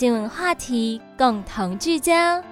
新闻话题共同聚焦。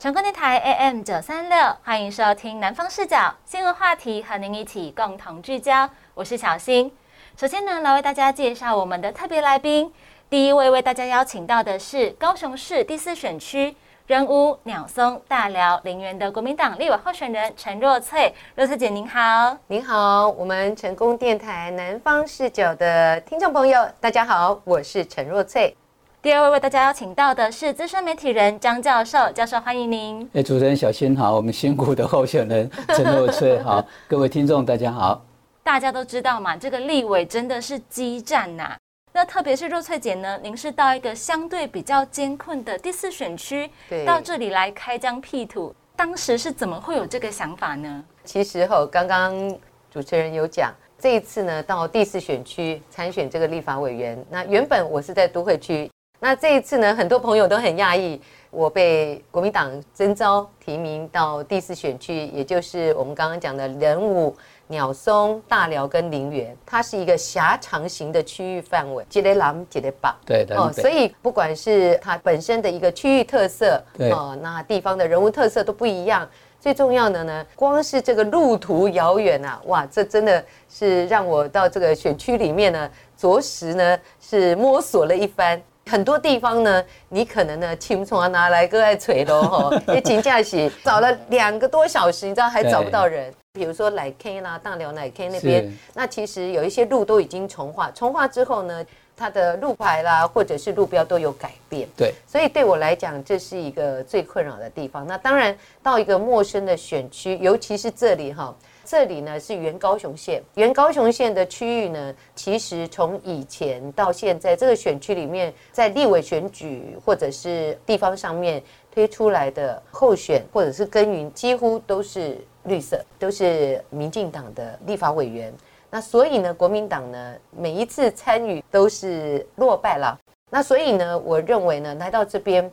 成功电台 AM 九三六，欢迎收听南方视角新闻话题，和您一起共同聚焦。我是小新。首先呢，来为大家介绍我们的特别来宾。第一位为大家邀请到的是高雄市第四选区。人屋、鸟松、大寮、林园的国民党立委候选人陈若翠，若翠姐您好，您好，我们成功电台南方视角的听众朋友，大家好，我是陈若翠。第二位为大家邀请到的是资深媒体人张教授，教授欢迎您。哎，主持人小新好，我们辛苦的候选人陈若翠好，各位听众大家好。大家都知道嘛，这个立委真的是激战呐。那特别是若翠姐呢，您是到一个相对比较艰困的第四选区，到这里来开疆辟土，当时是怎么会有这个想法呢？其实哈，刚刚主持人有讲，这一次呢到第四选区参选这个立法委员，那原本我是在都会区，那这一次呢，很多朋友都很讶异，我被国民党征召提名到第四选区，也就是我们刚刚讲的人武。鸟松、大寮跟林园，它是一个狭长型的区域范围，吉雷狼、吉雷巴，对的哦，所以不管是它本身的一个区域特色，哦，那地方的人物特色都不一样。最重要的呢，光是这个路途遥远啊，哇，这真的是让我到这个选区里面呢，着实呢是摸索了一番。很多地方呢，你可能呢，轻松啊拿来个爱锤喽哈，也请假洗找了两个多小时，你知道还找不到人。比如说奶 K 啦，大寮奶 K 那边，那其实有一些路都已经重化，重化之后呢，它的路牌啦，或者是路标都有改变。对，所以对我来讲，这是一个最困扰的地方。那当然，到一个陌生的选区，尤其是这里哈，这里呢是原高雄县，原高雄县的区域呢，其实从以前到现在，这个选区里面，在立委选举或者是地方上面推出来的候选或者是耕耘，几乎都是。绿色都是民进党的立法委员，那所以呢，国民党呢每一次参与都是落败了。那所以呢，我认为呢，来到这边，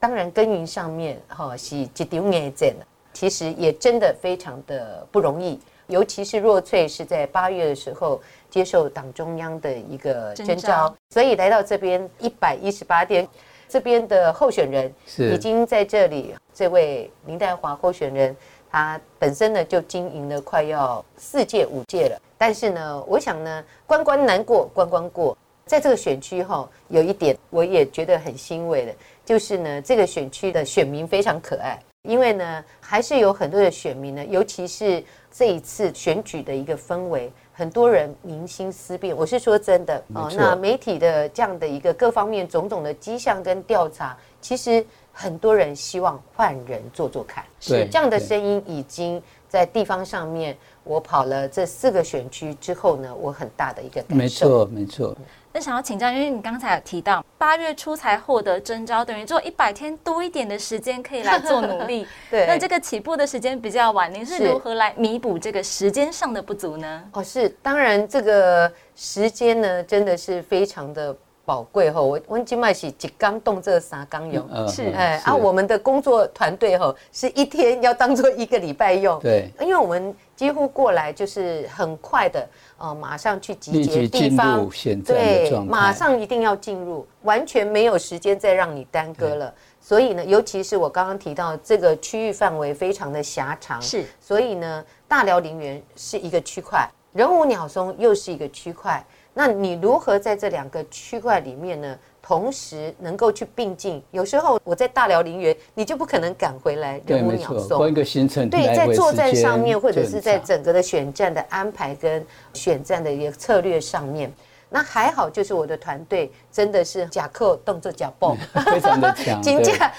当然耕耘上面哈是一丢眼见的，其实也真的非常的不容易。尤其是若翠是在八月的时候接受党中央的一个征召，所以来到这边一百一十八天，这边的候选人已经在这里，这位林黛华候选人。他本身呢就经营了快要四届五届了，但是呢，我想呢，关关难过关关过，在这个选区哈，有一点我也觉得很欣慰的，就是呢，这个选区的选民非常可爱，因为呢，还是有很多的选民呢，尤其是这一次选举的一个氛围，很多人民心思变，我是说真的哦。那媒体的这样的一个各方面种种的迹象跟调查，其实。很多人希望换人做做看，是这样的声音已经在地方上面。我跑了这四个选区之后呢，我很大的一个感受。没错，没错。那想要请教，因为你刚才有提到八月初才获得征召，等于做一百天多一点的时间可以来做努力。对。那这个起步的时间比较晚，您是如何来弥补这个时间上的不足呢？哦，是，当然这个时间呢，真的是非常的。宝贵吼，我温金麦是几缸动这三缸用，是哎啊，我们的工作团队吼是一天要当做一个礼拜用，对，因为我们几乎过来就是很快的，呃，马上去集结地方，对，马上一定要进入，完全没有时间再让你耽搁了。所以呢，尤其是我刚刚提到这个区域范围非常的狭长，是，所以呢，大寮陵园是一个区块，人武鸟松又是一个区块。那你如何在这两个区块里面呢？同时能够去并进？有时候我在大辽陵园，你就不可能赶回来人物鸟兽。换一个行程。对，在作战上面，或者是在整个的选战的安排跟选战的一个策略上面。那还好，就是我的团队真的是假扣动作假蹦，非常的强，金价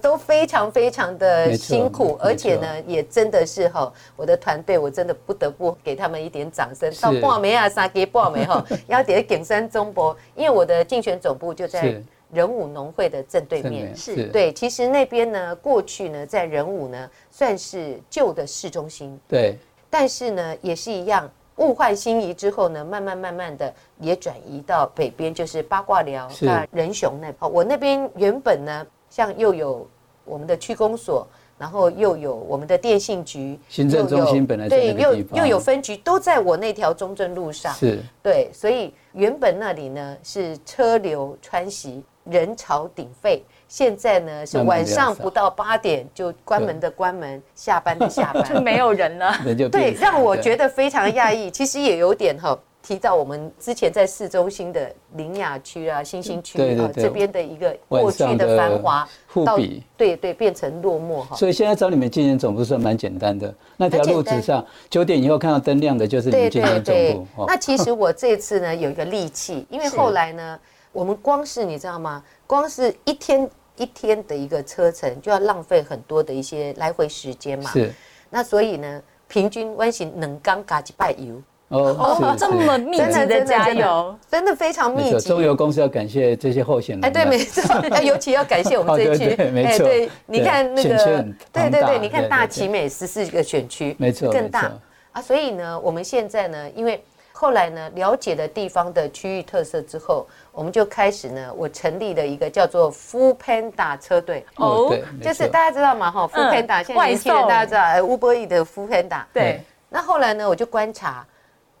都非常非常的辛苦，而且呢，也真的是哈，我的团队我真的不得不给他们一点掌声。到报梅啊，三给报梅哈，要得景山中博，因为我的竞选总部就在是。仁武农会的正对面。面。是。对，其实那边呢，过去呢，在仁武呢，算是旧的市中心，对。但是呢，也是一样，物换星移之后呢，慢慢慢慢的也转移到北边，就是八卦寮、是那仁雄那。哦，我那边原本呢，像又有我们的区公所，然后又有我们的电信局，行政中心本来在对，又又有分局，都在我那条中正路上。是对，所以原本那里呢是车流穿袭，人潮鼎沸。现在呢是晚上不到八点就关门的关门，下班的 下班，就没有人了。人就对，让我对觉得非常讶异。其实也有点哈，提到我们之前在市中心的林雅区啊、新兴区啊这边的一个晚过去的繁华，到互比。对对变成落寞哈。所以现在找你们竞选总部算蛮简单的，那条路很简单纸上九点以后看到灯亮的就是你对们竞选总部。哦，那其实我这次呢有一个利器，因为是后来呢，我们光是你知道吗？光是一天一天的一个车程，就要浪费很多的一些来回时间嘛。是那所以呢，平均弯行能刚嘎几拜油，哦这么密集的加油，真的非常，密集。中油公司要感谢这些候选人。哎，对，没错，要 尤其要感谢我们这一区。没错对，你看那个对对对，你看大奇美十四个选区，没错，更大啊。所以呢，我们现在呢，因为后来呢，了解了地方的区域特色之后，我们就开始呢，我成立了一个叫做 Full Panda 车队。哦就是大家知道嘛，哈，Full 嗯 Panda，现在年轻人大家知道，哎，Uber E 的 Full Panda。对，那后来呢，我就观察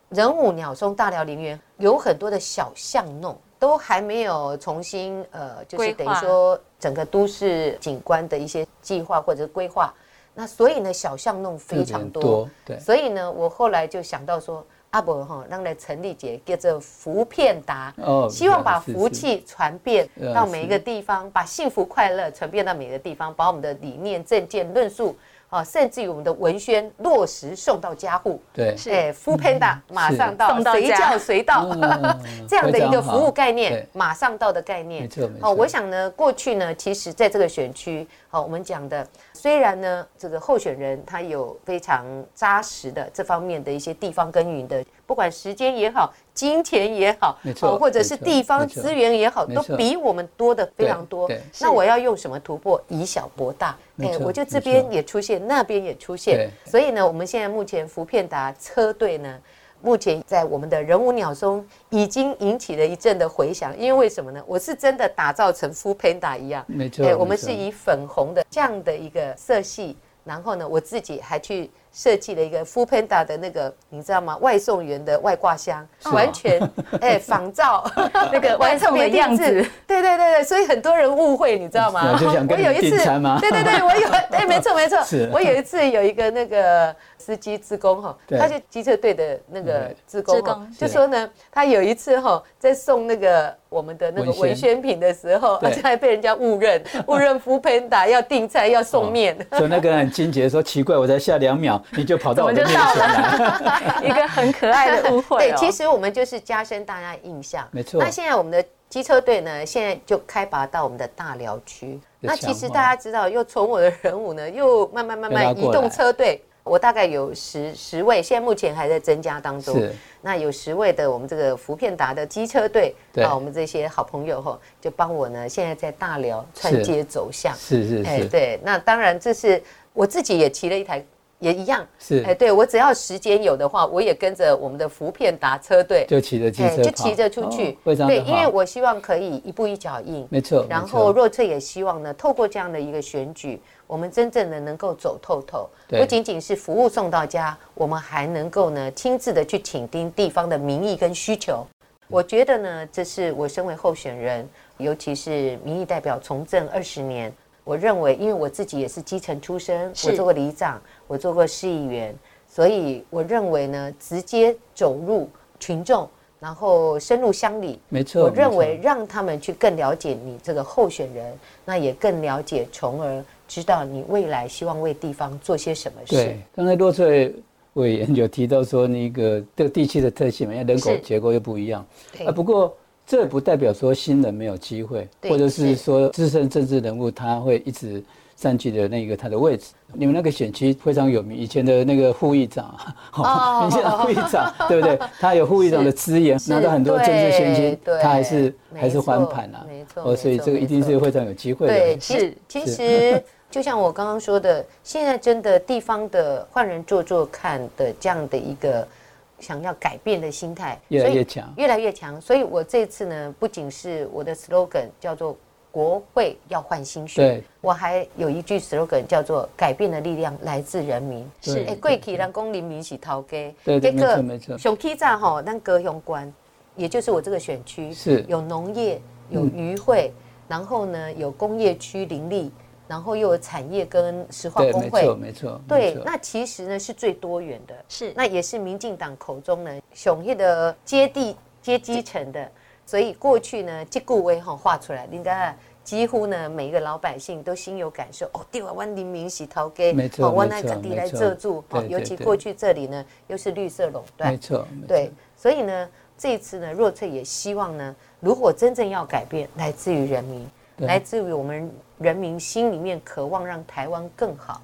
人武鸟松大寮林园有很多的小巷弄，都还没有重新呃，就是等于说整个都市景观的一些计划或者是规划。那所以呢，小巷弄非常多。多，对，所以呢，我后来就想到说，阿伯哈，让来成立节叫做福片达。哦希望把福气传遍呃到每一个地方，把幸福快乐传遍到每个地方，把我们的理念、政见、论述啊，甚至于我们的文宣落实送到家户。对，是哎，福 Panda 马上到，随叫随到，嗯 这样的一个服务概念对，马上到的概念。没错没错哦，我想呢，过去呢，其实在这个选区，好，我们讲的，虽然呢，这个候选人他有非常扎实的这方面的一些地方耕耘的，不管时间也好，金钱也好，没错哦或者是地方资源也好，都比我们多的非常多。那我要用什么突破？以小博大。哎我就这没边也出现，那边也出现，所以呢，我们现在目前福片达车队呢。目前在我们的人物鸟中已经引起了一阵的回响，因为为什么呢？我是真的打造成 Full Panda 一样，没错哎，我们是以粉红的这样的一个色系，然后呢，我自己还去设计了一个 f o o Panda 的那个，你知道吗？外送员的外挂箱，完全 哎仿照 那个外送的样子，对对对对，所以很多人误会，你知道吗？我就想跟你订餐吗？对对对，我有，哎，没错没错，我有一次有一个那个司机职工哈，他就机车队的那个对。职工工，就说呢，他有一次哈在送那个我们的那个文宣。品的时候，对。而且还被人家误认，误认福喷达要订菜要送面。所以那个人很惊觉说：“奇怪，我才下两秒，你就跑到我的怎么就面前到来。一个很可爱的误会对，哦。其实我们就是加深大家印象。没错那现在我们的机车队呢，现在就开拔到我们的大寮区。那其实大家知道，又从我的人物呢，又慢慢慢慢移动车队。我大概有十十位，现在目前还在增加当中。是那有十位的我们这个福片达的机车队，对啊，我们这些好朋友哈，就帮我呢，现在在大寮串街走巷。是是是，哎对，那当然这是我自己也骑了一台，也一样。是。哎，对我只要时间有的话，我也跟着我们的福片达车队，就骑着机车跑，就骑着出去。哦，对，因为，我希望可以一步一脚印，没错。然后若翠也希望呢，透过这样的一个选举，我们真正的能够走透透，不仅仅是服务送到家，我们还能够呢亲自的去倾听地方的民意跟需求。我觉得呢，这是我身为候选人，尤其是民意代表从政二十年，我认为，因为我自己也是基层出身，我做过里长，我做过市议员，所以我认为呢，直接走入群众，然后深入乡里，没错。我认为让他们去更了解你这个候选人，那也更了解，从而知道你未来希望为地方做些什么事对。刚才洛翠委员有提到说，那个这个地区的特性嘛，因为人口是结构又不一样啊。不过这不代表说新人没有机会，或者是是说资深政治人物他会一直占据的那个他的位置。你们那个选区非常有名，以前的那个副议长，哦民进党副议长，对不对？他有副议长的资源，拿到很多政治现金，他还是没还是翻错盘啊。没错哦，所以这个一定是非常有机会的。对，其其实 就像我刚刚说的，现在真的地方的换人做做看的这样的一个想要改变的心态，越来越强。越来越强。所以我这次呢，不仅是我的 slogan 叫做“国会要换新血对”，我还有一句 slogan 叫做“改变的力量来自人民”。是贵气人公人民是头家，对对结果没错没错。熊 K 站哈，咱高雄关，也就是我这个选区是。有农业，有渔会，然后呢有工业区林立，然后又有产业跟石化对，工会没错，。没错。对那其实呢是最多元的，是那也是民进党口中呢雄业的接地接基层的，所以过去呢这顾威哈画出来，应该几乎呢每一个老百姓都心有感受。哦，对啊，我人民是头家，没错我没错那个地来遮住，哦，尤其过去这里呢又是绿色垄断没，错，对，所以呢，这一次呢，若翠也希望呢，如果真正要改变，来自于人民，对来自于我们人民心里面渴望让台湾更好。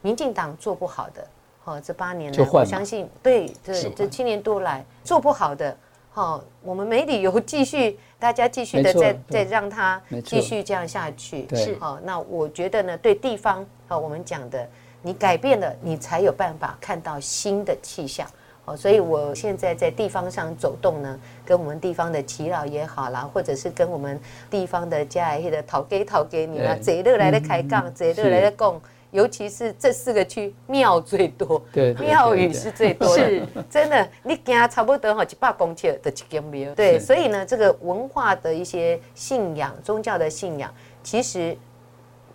民进党做不好的，哦，这八年来，我相信对这这七年多来做不好的，哦，我们没理由继续，大家继续的再再让他继续这样下去。对是好、那我觉得呢，对地方，好、我们讲的，你改变了，你才有办法看到新的气象。哦，所以我现在在地方上走动呢，跟我们地方的耆老也好啦，或者是跟我们地方的家里的讨给讨给你啦，对。这一乐来的开杠，这一乐来的供，尤其是这四个区庙最多，庙宇是最多的是，真的，你行差不多哈一百公尺的一间庙。对，所以呢，这个文化的一些信仰、宗教的信仰，其实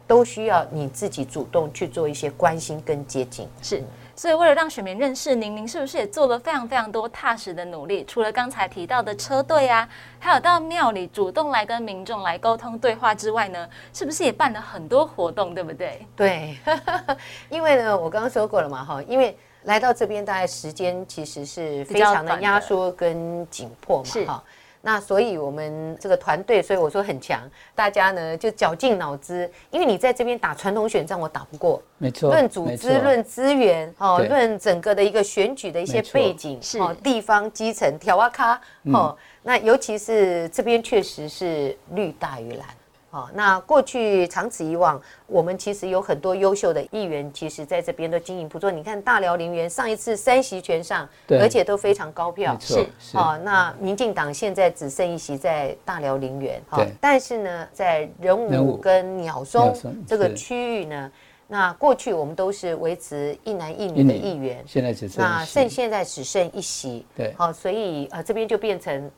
都需要你自己主动去做一些关心跟接近。是，所以为了让选民认识您，您是不是也做了非常非常多踏实的努力？除了刚才提到的车队啊，还有到庙里主动来跟民众来沟通对话之外呢，是不是也办了很多活动，对不对？对，因为呢，我刚刚说过了嘛，哈，因为来到这边大概时间其实是非常的压缩跟紧迫嘛，哈。那所以我们这个团队，所以我说很强，大家呢就绞尽脑汁，因为你在这边打传统选战，我打不过，没错，论组织、论资源，哦，论整个的一个选举的一些背景，是哦，地方基层挑啊咖，嗯。哦，那尤其是这边确实是绿大于蓝。哦，那过去长此以往，我们其实有很多优秀的议员，其实在这边都经营不错。你看大辽林园上一次三席全上，而且都非常高票是是。哦，那民进党现在只剩一席在大辽林园，哦对但是呢，在人人武武跟鸟松这个区域呢，那过去我们都是维持一男一女的议员，现在只剩那剩现在只剩一席，对。好、所以呃这边就变成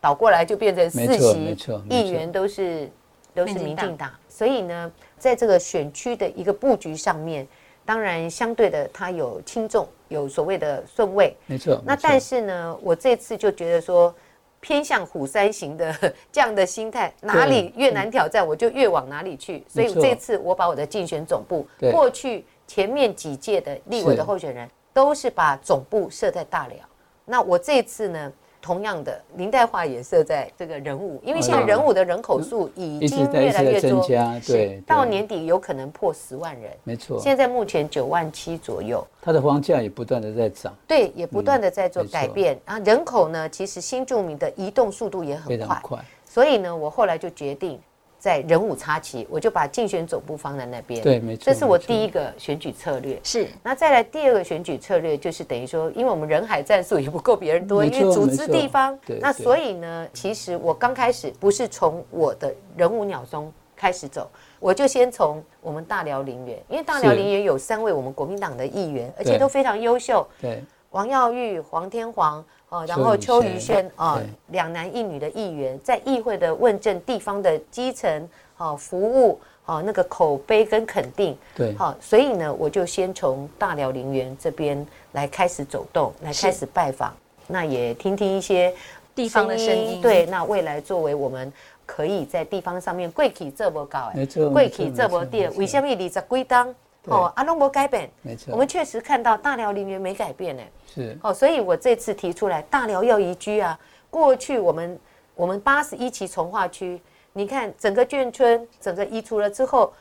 倒过来就变成四席议员都是都是民进党所以呢，在这个选区的一个布局上面，当然相对的它有轻重，有所谓的顺位，没错。那但是呢，我这次就觉得说。偏向虎山行的 这样的心态，哪里越难挑战，我就越往哪里去。所以这次我把我的竞选总部，对过去前面几届的立委的候选人都是把总部设在大寮。那我这次呢，同样的林代化也设在这个人物，因为现在哦人物的人口数已经越来越多，加，对，对到年底有可能破十万人。没错，现在目前九万七左右。它的房价也不断的在涨，对，也不断的在做改变。啊，人口呢，其实新住民的移动速度也很快。所以呢，我后来就决定在人武插旗，我就把竞选总部放在那边。对，没错。这是我第一个选举策略。是那再来第二个选举策略，就是等于说，因为我们人海战术也不够别人多，因为组织地方对，那所以呢，其实我刚开始不是从我的人武鸟中开始走，我就先从我们大寮林园，因为大寮是林园有三位我们国民党的议员，而且都非常优秀，对王耀玉、黄天煌。哦，然后邱邱宇轩啊对，两男一女的议员在议会的问政地方的基层哦服务哦那个口碑跟肯定，对。好，所以呢，我就先从大寮陵园这边来开始走动，来开始拜访，那也听听一些地方的声音，对，那未来作为我们可以在地方上面贵体这么高哎，没错贵没错体这么低，为什么？二十几档对哦，阿龙博改变，没错，我们确实看到大寮陵园没改变呢。是哦，所以我这次提出来大寮要移居啊。过去我们我们八十一期从化区，你看整个眷村整个移除了之后，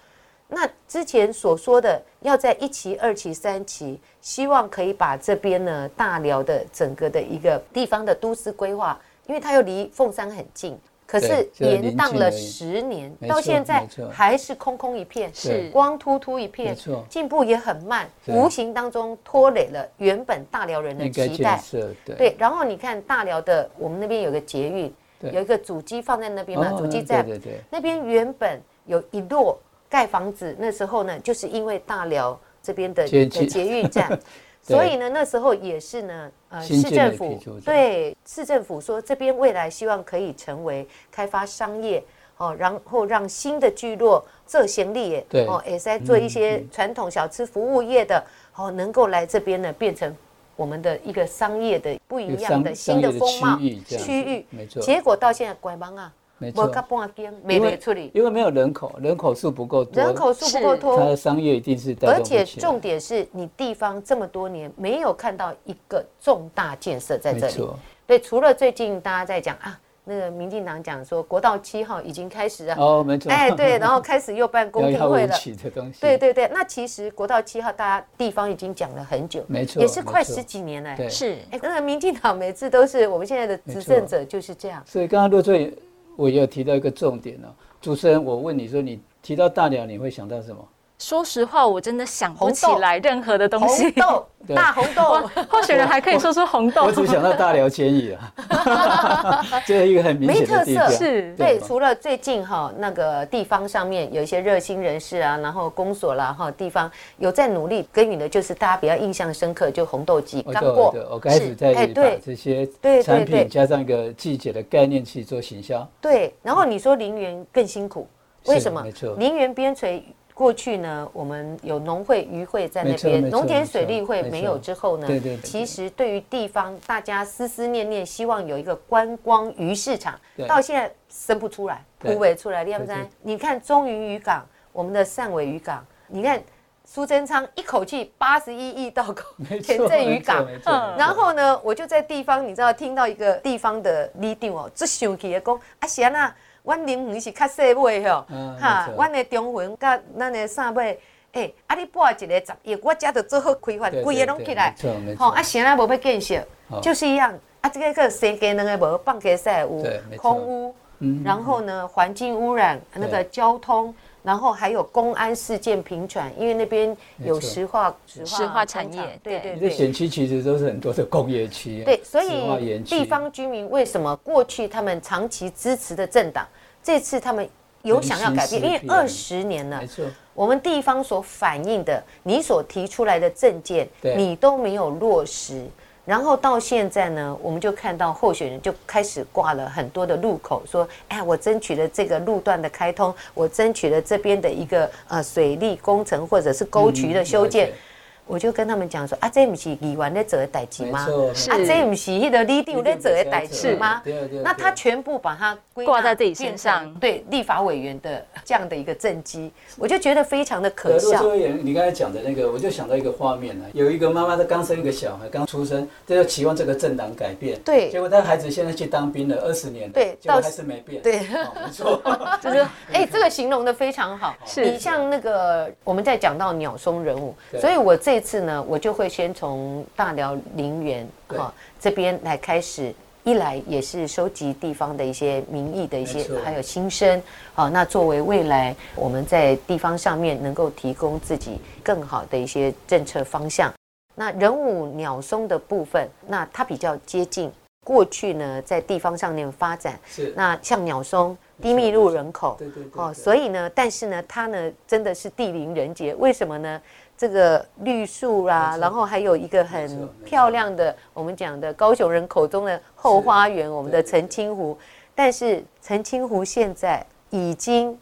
那之前所说的要在一期、二期、三期，希望可以把这边呢大寮的整个的一个地方的都市规划，因为它又离凤山很近。可是延宕了十年，到现在还是空空一片，是光秃秃一片进步也很慢，无形当中拖累了原本大寮人的期待对。对，然后你看大寮的，我们那边有个捷运，有一个主机放在那边嘛，哦主机站对对。对，那边原本有一摞盖房子，那时候呢，就是因为大寮这边的捷运站，对所以呢，那时候也是呢，呃，市政府对市政府说这边未来希望可以成为开发商业。哦，然后让新的聚落这行力哦，也在做一些嗯传统小吃服务业的，哦，能够来这边呢，变成我们的一个商业的不一样的新的风貌区域没错，结果到现在拐弯啊，无没错，个半间没因为没处理，因为没有人口，人口数不够多，人口数不够多。它的多，商业一定是带而且动不起来。重点是你地方这么多年没有看到一个重大建设在这里。没错，对，除了最近大家在讲啊，那个民进党讲说国道七号已经开始了，哦，没错，哎，对，然后开始又办公听会了。对对对，那其实国道七号大家地方已经讲了很久，没错，也是快十几年了。对，是。哎，那个民进党每次都是我们现在的执政者就是这样。所以刚刚陆队我也有提到一个重点哦，主持人，我问你说，你提到大鸟，你会想到什么？说实话，我真的想不起来任何的东西。红西。豆，大红豆，候选人还可以说出红豆。我，只想到大寮监狱啊，这是一个很明显的地标，没特色是对，吗除了最近哈那个地方上面有一些热心人士啊，然后公所啦哈地方有在努力耕耘的，就是大家比较印象深刻，就红豆季我刚过对我开始在把这些对对产对。品加上一个季节的概念去做行销，对，然后你说林园更辛苦，为什么？没错？林园边陲过去呢，我们有农会、渔会在那边，农田水利会没有之后呢，对对对其实对于地方大家思思念念，希望有一个观光鱼市场，到现在生不出来，对突围出来，你看？你看中云渔港，我们的汕尾渔港，你看苏贞昌一口气八十一亿到口 没前错，镇渔港。然后呢，我就在地方，你知道，听到一个地方的 leader 哦，最生气的讲，啊是安那，阮林园是较细尾吼，嗯哈阮的中环甲咱的三尾，诶，啊你拨一个十亿，我遮著做好开发，规个拢起来。吼，啊啥啊无要建设，就是一样，啊这个个生鸡两个无，放鸡屎有空污，嗯然后呢环境污染，那个对交通。然后还有公安事件频传，因为那边有石化石化产业对对对对你的，选区其实都是很多的工业区，对，所以地方居民为什么过去他们长期支持的政党，这次他们有想要改变？因为二十年了没，错，我们地方所反映的，你所提出来的政见，你都没有落实。然后到现在呢，我们就看到候选人就开始挂了很多的路口，说：“哎，我争取了这个路段的开通，我争取了这边的一个呃水利工程或者是沟渠的修建。我就跟他们讲说：“啊，这不是议员在做的代志吗？啊，这不是那个李定在做的代志吗？对对对那他全部把它挂在自己身上。对立法委员的这样的一个政绩，我就觉得非常的可笑。你刚才讲的那个，我就想到一个画面呢，有一个妈妈她刚生一个小孩，刚出生，她就期望这个政党改变，对。结果她孩子现在去当兵了，二十年了，对到结果还是没变，对。哦，没错，就是 哎，这个形容的非常好。是你像那个我们在讲到鸟松人物，所以我这次呢，我就会先从大寮陵园哈这边来开始。一来也是收集地方的一些民意的一些，还有心声，好，那作为未来我们在地方上面能够提供自己更好的一些政策方向。那人武鸟松的部分，那它比较接近过去呢，在地方上面发展。是，那像鸟松低密入人口，对对对，哦，所以呢，但是呢，它呢真的是地灵人杰，为什么呢？这个绿树啦、然后还有一个很漂亮的，我们讲的高雄人口中的后花园，我们的澄清湖。但是澄清湖现在已经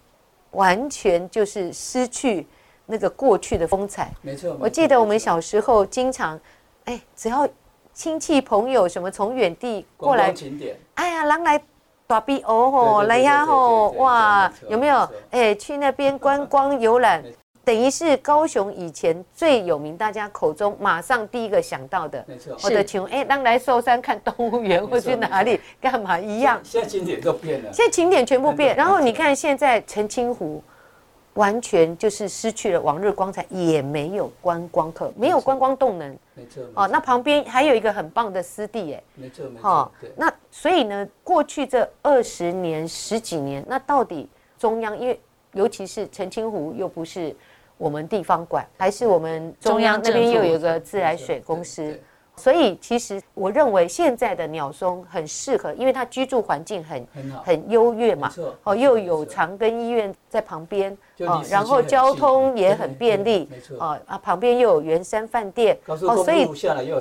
完全就是失去那个过去的风采。没错，我记得我们小时候经常，哎，只要亲戚朋友什么从远地过观来光景点，哎呀，狼来大比哦吼，来呀吼，哇有没有？哎，去那边观光游览，等于是高雄以前最有名，大家口中马上第一个想到的。没错，我的请哎，当来寿山看动物园 或去哪里干嘛一样。现在景点都变了，现在景点全部变，然后你看现在澄清湖。完全就是失去了往日光彩，也没有观光客，没有观光动能。没错。哦，那旁边还有一个很棒的湿地，哎。没错，没错。那所以呢，过去这二十年、十几年，那到底中央，因为尤其是澄清湖又不是我们地方管，还是我们中央那边又有一个自来水公司。所以其实我认为现在的鸟松很适合，因为它居住环境很很优越嘛，哦，又有长庚医院在旁边，哦，然后交通也很便利，没错，哦啊，旁边又有圆山饭店，哦，所以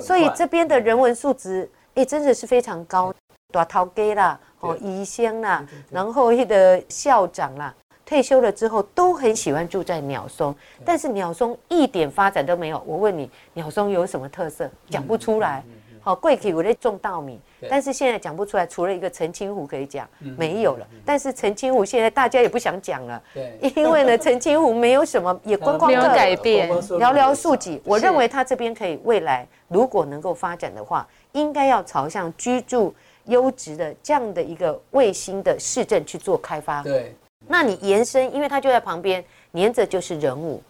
所以这边的人文素质，哎，真的是非常高，大头家啦，哦，医生啦，然后那个校长啦。退休了之后都很喜欢住在鸟松，但是鸟松一点发展都没有。我问你，鸟松有什么特色？讲不出来。好，贵体我在种稻米，但是现在讲不出来。除了一个澄清湖可以讲，没有了。但是澄清湖现在大家也不想讲了，因为呢，澄清湖没有什么也观光没有改变，寥寥数几。我认为它这边可以未来如果能够发展的话，应该要朝向居住优质的这样的一个卫星的市镇去做开发。对。那你延伸，因为它就在旁边，连着就是人武。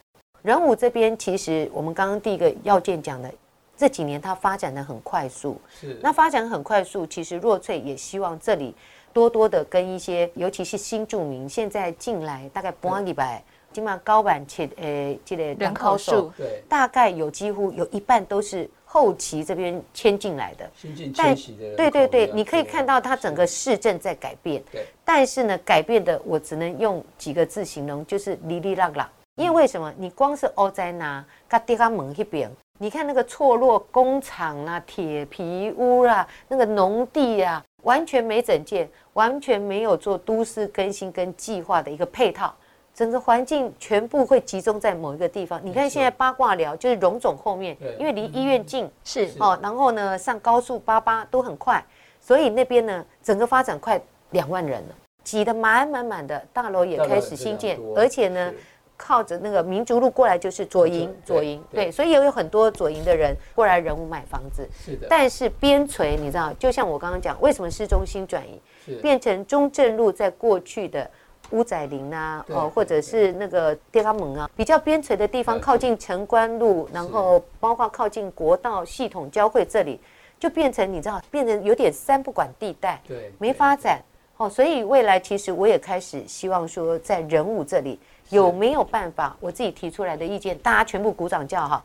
人武这边其实我们刚刚第一个要件讲的，这几年它发展的很快速。是。那发展很快速，其实若翠也希望这里多多的跟一些，尤其是新住民现在进来大概半礼拜，起码高板且呃这个人口数，对，大概有几乎有一半都是。后期这边迁进来的，但对对对，你可以看到它整个市政在改变。但是呢，改变的我只能用几个字形容，就是哩哩啦啦。因为为什么？你光是欧在那，嘎地方门那边，你看那个错落工厂啦、铁皮屋啦、那个农地啊，完全没整建，完全没有做都市更新跟计划的一个配套。整个环境全部会集中在某一个地方。你看现在八卦寮就是荣总后面，因为离医院近，是哦。然后呢，上高速八八都很快，所以那边呢，整个发展快两万人了，挤得满满满的，大楼也开始新建，而且呢，靠着那个民族路过来就是左营，左营对，所以也有很多左营的人过来人物买房子。是的。但是边陲你知道，就像我刚刚讲，为什么市中心转移，变成中正路在过去的。乌仔林啊，哦，或者是那个地方门啊，比较边陲的地方，靠近城关路，然后包括靠近国道系统交汇这里，就变成你知道，变成有点三不管地带，对，没发展。哦，所以未来其实我也开始希望说，在人物这里有没有办法，我自己提出来的意见，大家全部鼓掌叫好。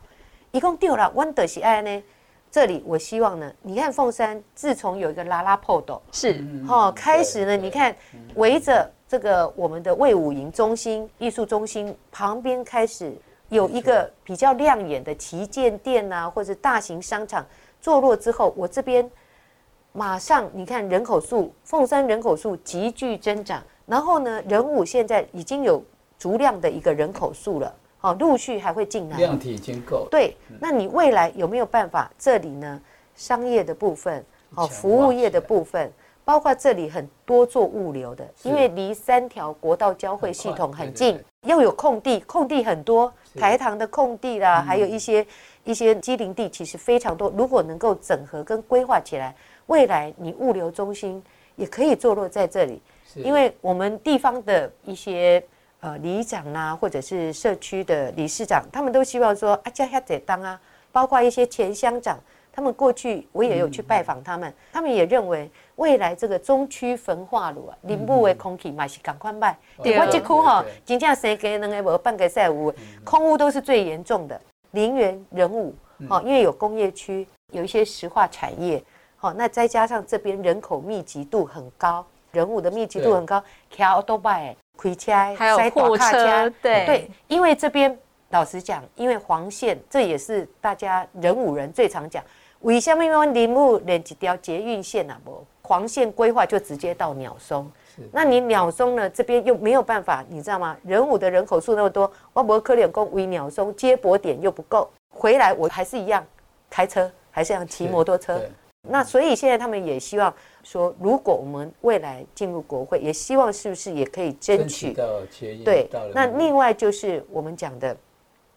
一共丢了 Wonder 喜爱呢，这里我希望呢，你看凤山自从有一个拉拉破斗是，哦，开始呢，你看围着。这个我们的魏武营中心、艺术中心旁边开始有一个比较亮眼的旗舰店呐，或者大型商场坐落之后，我这边马上你看人口数，凤山人口数急剧增长，然后呢，人武现在已经有足量的一个人口数了，好，陆续还会进来，量体已经够。对，那你未来有没有办法？这里呢，商业的部分，好，服务业的部分。包括这里很多做物流的，因为离三条国道交汇系统很近，又有空地，空地很多，台糖的空地啦，还有一些一些机林地，其实非常多。如果能够整合跟规划起来，未来你物流中心也可以坐落在这里。因为我们地方的一些呃里长啊，或者是社区的理事长，他们都希望说啊，家下得当啊，包括一些前乡长。他们过去我也有去拜访他们，他们也认为未来这个中区焚化炉啊，林部的空气嘛是赶快卖。我这区吼，真正生给两个无半个赛屋，空屋都是最严重的。林园人物，好，因为有工业区，有一些石化产业，好，那再加上这边人口密集度很高，人物的密集度很高，开多拜开车，还有货车，对对，因为这边老实讲，因为黄线，这也是大家人五人最常讲。为什么因为林木连一条捷运线啊，不黄线规划就直接到鸟松。那你鸟松呢？这边又没有办法，你知道吗？人武的人口数那么多，我伯科联工为鸟松接驳点又不够，回来我还是一样开车，还是要骑摩托车。那所以现在他们也希望说，如果我们未来进入国会，也希望是不是也可以争取到协议对，那另外就是我们讲的，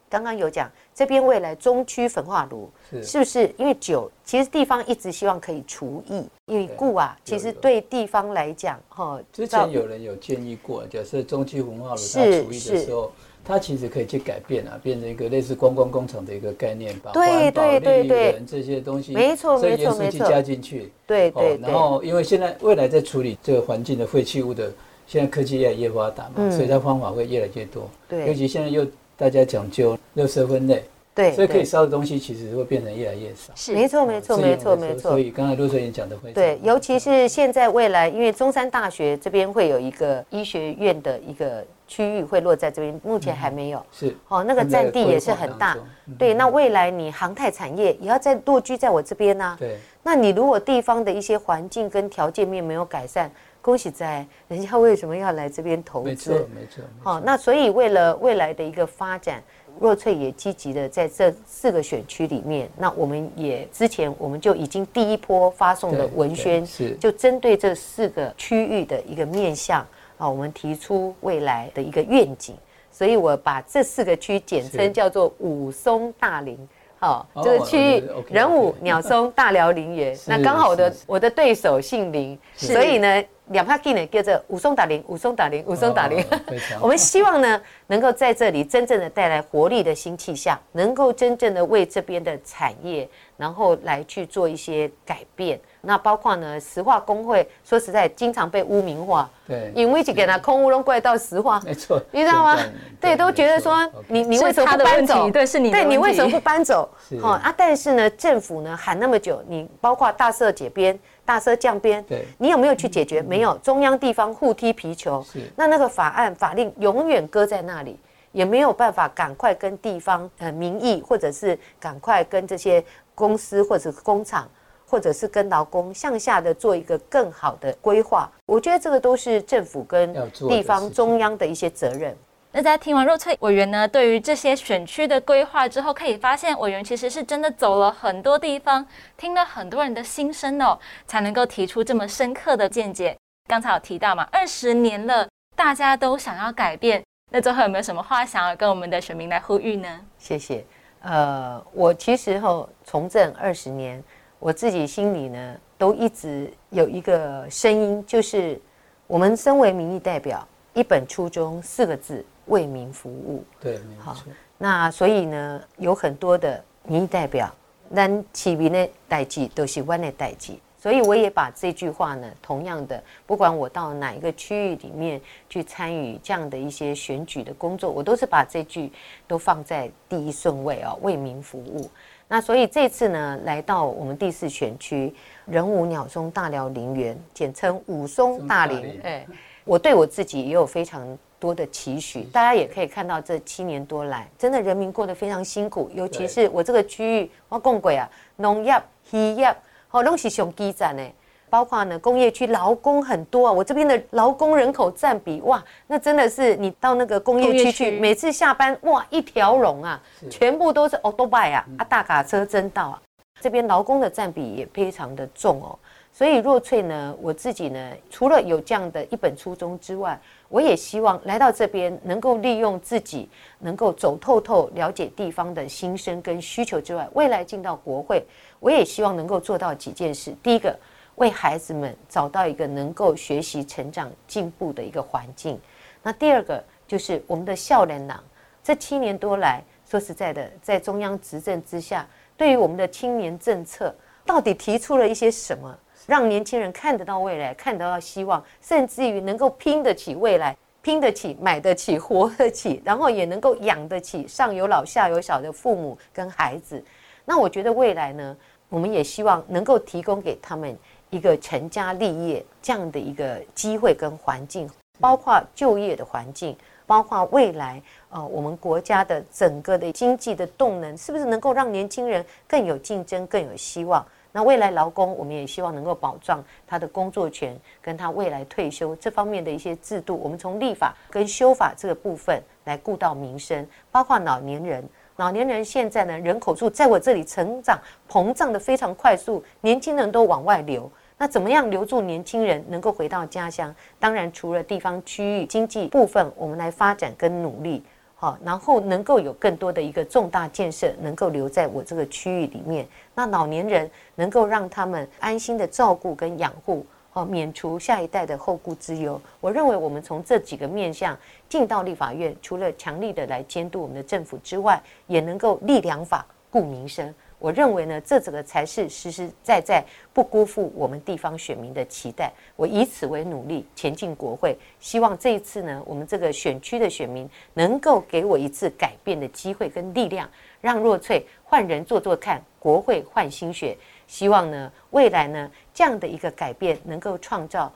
刚刚有讲这边未来中区焚化炉是。是不是？因为酒，其实地方一直希望可以除役，因为对故啊，其实有对地方来讲，哈，之前有人有建议过，假设中区焚化炉它除役的是。时候，它其实可以去改变啊，变成一个类似观光工厂的一个概念，把对环保、对对对。人这些东西，没错没错没错。加进去。对对然对，后因为现在未来在处理这个环境的废弃物的，现在科技越来越发达嘛，嗯所以它方法会越来越多。尤其现在又大家讲究垃圾分类，对，所以可以对。烧的东西其实会变成越来越少。是。没错没错自没错没错所，以刚才陆水英讲的非常对，尤其是现在未来，因为中山大学这边会有一个医学院的一个区域会落在这边，目前还没有。是。哦，那个占地也是很大。对，那未来你航太产业也要在落居在我这边呢、对。那你如果地方的一些环境跟条件面没有改善，恭喜在人家为什么要来这边投资没错？没错。好、错那所以为了未来的一个发展，若翠也积极的在这四个选区里面，那我们也之前我们就已经第一波发送的文宣，是就针对这四个区域的一个面向啊，我们提出未来的一个愿景，所以我把这四个区简称叫做武松大林。好，哦这个区域人武、鸟松、大寮、林园，那刚好我的我的对手姓林，所以呢，两帕给呢叫做武松打林，武松打林，武松打林。我们希望呢，能够在这里真正的带来活力的新气象，能够真正的为这边的产业，然后来去做一些改变。那包括呢，石化工会，说实在，经常被污名化，对，因为就给他空污拢怪到石化，没错，你知道吗？对，都觉得说你你为什么不搬走？对是你的对你为什么不搬走？好啊，但是呢，政府呢喊那么久，你包括大赦解编、大赦降编，对你有没有去解决？没有，中央地方互踢皮球是。那那个法案法令永远搁在那里，也没有办法赶快跟地方呃民意，或者是赶快跟这些公司或者是工厂。或者是跟劳工向下的做一个更好的规划，我觉得这个都是政府跟地方中央的一些责任。那在听完若翠委员呢对于这些选区的规划之后，可以发现委员其实是真的走了很多地方，听了很多人的心声哦，才能够提出这么深刻的见解。刚才有提到嘛，二十年了，大家都想要改变，那最后有没有什么话想要跟我们的选民来呼吁呢？谢谢。呃，我其实后从政二十年，我自己心里呢都一直有一个声音，就是我们身为民意代表，一本初衷四个字：为民服务。对，没好错，那所以呢，有很多的民意代表，咱起民的代际都是湾的代际，所以我也把这句话呢，同样的，不管我到哪一个区域里面去参与这样的一些选举的工作，我都是把这句都放在第一顺位哦，为民服务。那所以这次呢，来到我们第四选区人武鸟松大寮林园，简称武松大林哎，我对我自己也有非常多的期许。大家也可以看到，这七年多来，真的人民过得非常辛苦，尤其是我这个区域，我讲过啊，农业、渔业，好，拢是上基站呢。包括呢，工业区劳工很多啊，我这边的劳工人口占比哇，那真的是你到那个工业区去，每次下班哇一条龙啊，全部都是 o o b i 啊，啊大卡车真到啊，这边劳工的占比也非常的重哦。所以若翠呢，我自己呢，除了有这样的一本初衷之外，我也希望来到这边能够利用自己能够走透透，了解地方的心声跟需求之外，未来进到国会，我也希望能够做到几件事。第一个，为孩子们找到一个能够学习、成长、进步的一个环境。那第二个就是我们的校园党，这七年多来，说实在的，在中央执政之下，对于我们的青年政策，到底提出了一些什么，让年轻人看得到未来，看得到希望，甚至于能够拼得起未来，拼得起、买得起、活得起，然后也能够养得起上有老下有小的父母跟孩子。那我觉得未来呢，我们也希望能够提供给他们一个成家立业这样的一个机会跟环境，包括就业的环境，包括未来呃我们国家的整个的经济的动能，是不是能够让年轻人更有竞争、更有希望？那未来劳工，我们也希望能够保障他的工作权，跟他未来退休这方面的一些制度，我们从立法跟修法这个部分来顾到民生，包括老年人。老年人现在呢人口数在我这里成长膨胀的非常快速，年轻人都往外流。那怎么样留住年轻人能够回到家乡？当然，除了地方区域经济部分，我们来发展跟努力，好，然后能够有更多的一个重大建设能够留在我这个区域里面。那老年人能够让他们安心的照顾跟养护，好，免除下一代的后顾之忧。我认为我们从这几个面向进到立法院，除了强力的来监督我们的政府之外，也能够立良法顾民生。我认为呢，这整个才是实实在在不辜负我们地方选民的期待。我以此为努力前进国会，希望这一次呢，我们这个选区的选民能够给我一次改变的机会跟力量，让若翠换人做做看，国会换新血。希望呢，未来呢，这样的一个改变能够创造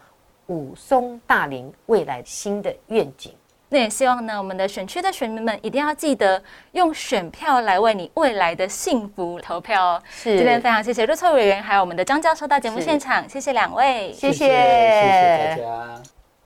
武松大林未来新的愿景。那也希望呢，我们的选区的选民们一定要记得用选票来为你未来的幸福投票哦。是今天非常谢谢陆策委员还有我们的张教授到节目现场，谢谢两位，谢谢谢谢大家。